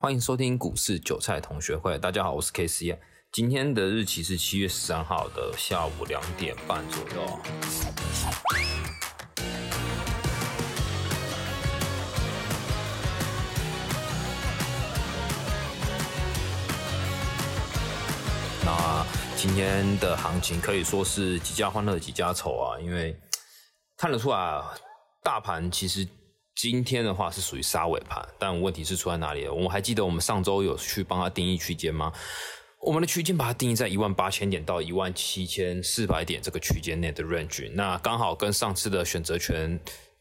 欢迎收听股市韭菜同学会。大家好，我是 K C。今天的日期是七月十三号的下午两点半左右。那今天的行情可以说是几家欢乐几家愁啊，因为看得出来，大盘其实。今天的话是属于杀尾盘，但问题是出在哪里？我们还记得我们上周有去帮他定义区间吗？我们的区间把它定义在一万八千点到一万七千四百点这个区间内的 range，那刚好跟上次的选择权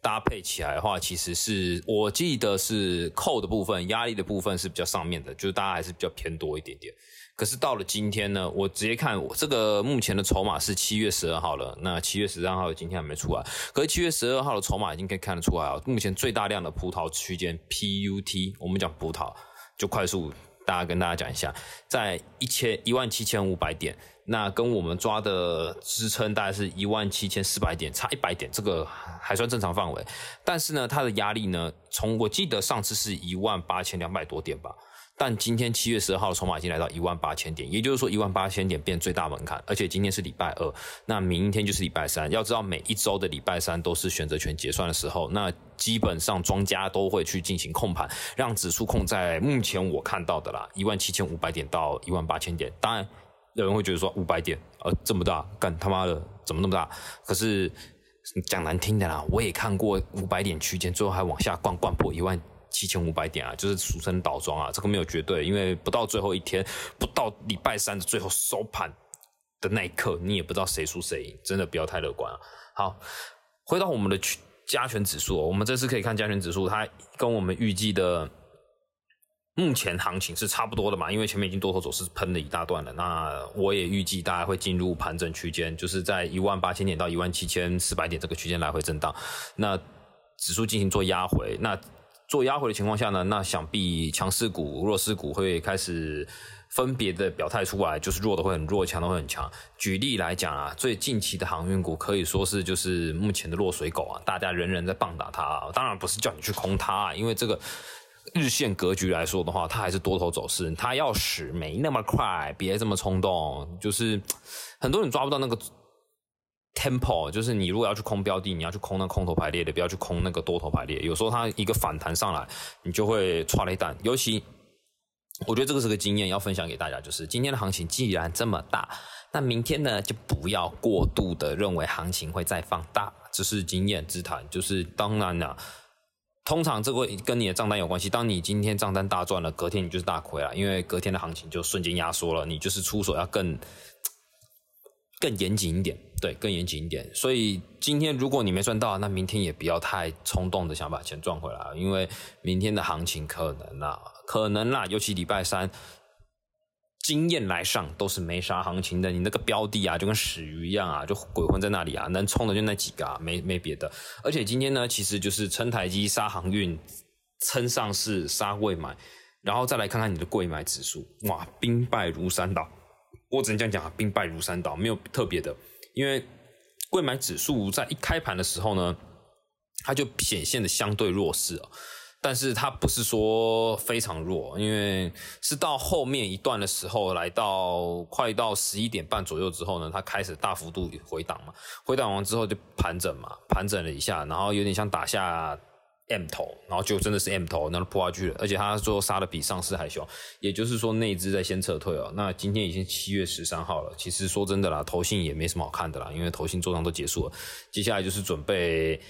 搭配起来的话，其实是我记得是扣的部分，压力的部分是比较上面的，就是大家还是比较偏多一点点。可是到了今天呢，我直接看我这个目前的筹码是七月十二号了。那七月十三号今天还没出来，可是七月十二号的筹码已经可以看得出来啊。目前最大量的葡萄区间 PUT，我们讲葡萄就快速，大家跟大家讲一下，在一千一万七千五百点，那跟我们抓的支撑大概是一万七千四百点，差一百点，这个还算正常范围。但是呢，它的压力呢，从我记得上次是一万八千两百多点吧。但今天七月十二号的筹码已经来到一万八千点，也就是说一万八千点变最大门槛，而且今天是礼拜二，那明天就是礼拜三。要知道每一周的礼拜三都是选择权结算的时候，那基本上庄家都会去进行控盘，让指数控在目前我看到的啦一万七千五百点到一万八千点。当然有人会觉得说五百点呃这么大，干他妈的怎么那么大？可是讲难听的啦，我也看过五百点区间，最后还往下灌灌破一万。七千五百点啊，就是俗称倒装啊，这个没有绝对，因为不到最后一天，不到礼拜三的最后收盘的那一刻，你也不知道谁输谁赢，真的不要太乐观啊。好，回到我们的加权指数，我们这次可以看加权指数，它跟我们预计的目前行情是差不多的嘛，因为前面已经多头走势喷了一大段了，那我也预计大家会进入盘整区间，就是在一万八千点到一万七千四百点这个区间来回震荡，那指数进行做压回，那。做压回的情况下呢，那想必强势股、弱势股会开始分别的表态出来，就是弱的会很弱，强的会很强。举例来讲啊，最近期的航运股可以说是就是目前的落水狗啊，大家人人在棒打它。当然不是叫你去空它，因为这个日线格局来说的话，它还是多头走势，它要死没那么快，别这么冲动。就是很多人抓不到那个。Temple 就是你如果要去空标的，你要去空那空头排列的，不要去空那个多头排列。有时候它一个反弹上来，你就会踹了一单。尤其我觉得这个是个经验，要分享给大家，就是今天的行情既然这么大，那明天呢就不要过度的认为行情会再放大，这是经验之谈。就是当然了，通常这个跟你的账单有关系。当你今天账单大赚了，隔天你就是大亏了，因为隔天的行情就瞬间压缩了，你就是出手要更。更严谨一点，对，更严谨一点。所以今天如果你没赚到，那明天也不要太冲动的想把钱赚回来，因为明天的行情可能啦，可能啦，尤其礼拜三，经验来上都是没啥行情的。你那个标的啊，就跟死鱼一样啊，就鬼混在那里啊，能冲的就那几个，啊，没没别的。而且今天呢，其实就是撑台积、杀航运、撑上市、杀贵买，然后再来看看你的贵买指数，哇，兵败如山倒。我只能这样讲啊，兵败如山倒，没有特别的。因为贵买指数在一开盘的时候呢，它就显现的相对弱势，但是它不是说非常弱，因为是到后面一段的时候，来到快到十一点半左右之后呢，它开始大幅度回档嘛，回档完之后就盘整嘛，盘整了一下，然后有点像打下。M 头，然后就真的是 M 头，然后破下去了，而且他最后杀的比上市还凶，也就是说那一只在先撤退哦。那今天已经七月十三号了，其实说真的啦，投信也没什么好看的啦，因为投信做账都结束了，接下来就是准备，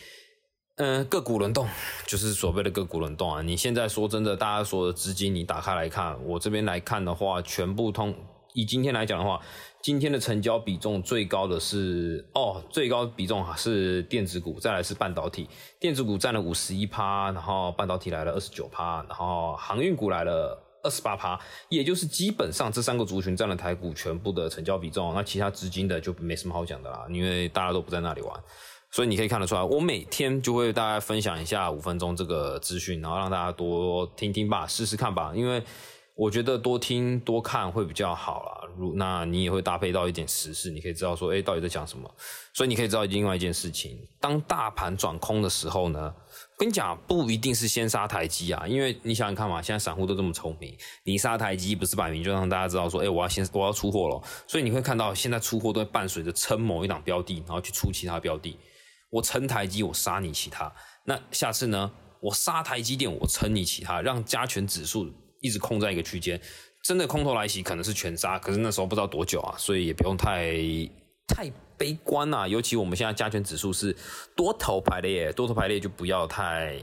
嗯，个股轮动，就是所谓的个股轮动啊。你现在说真的，大家所有的资金你打开来看，我这边来看的话，全部通。以今天来讲的话，今天的成交比重最高的是哦，最高比重是电子股，再来是半导体，电子股占了五十一趴，然后半导体来了二十九趴，然后航运股来了二十八趴，也就是基本上这三个族群占了台股全部的成交比重，那其他资金的就没什么好讲的啦，因为大家都不在那里玩，所以你可以看得出来，我每天就会大家分享一下五分钟这个资讯，然后让大家多听听吧，试试看吧，因为。我觉得多听多看会比较好啦。如那你也会搭配到一点时事，你可以知道说，哎，到底在讲什么。所以你可以知道另外一件事情，当大盘转空的时候呢，跟你讲，不一定是先杀台积啊，因为你想想看嘛，现在散户都这么聪明，你杀台积不是摆明就让大家知道说，哎，我要先我要出货了，所以你会看到现在出货都会伴随着撑某一档标的，然后去出其他标的。我撑台积，我杀你其他。那下次呢，我杀台积电，我撑你其他，让加权指数一直控在一个区间。真的空头来袭，可能是全杀，可是那时候不知道多久啊，所以也不用太太。悲观呐，尤其我们现在加权指数是多头排列，多头排列就不要太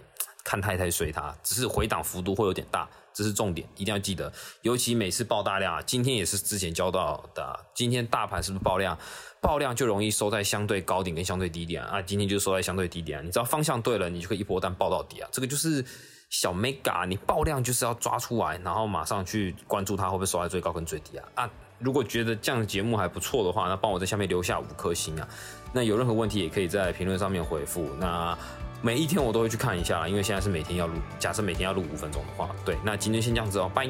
看太太随它，只是回档幅度会有点大，这是重点，一定要记得。尤其每次爆大量啊，今天也是之前教到的，今天大盘是不是爆量？爆量就容易收在相对高点跟相对低点啊，今天就收在相对低点，你知道方向对了，你就可以一波单爆到底啊，这个就是小 mega，你爆量就是要抓出来，然后马上去关注它会不会收在最高跟最低啊啊。如果觉得这样的节目还不错的话，那帮我在下面留下五颗星啊！那有任何问题也可以在评论上面回复。那每一天我都会去看一下，因为现在是每天要录，假设每天要录五分钟的话，对。那今天先这样子哦，拜。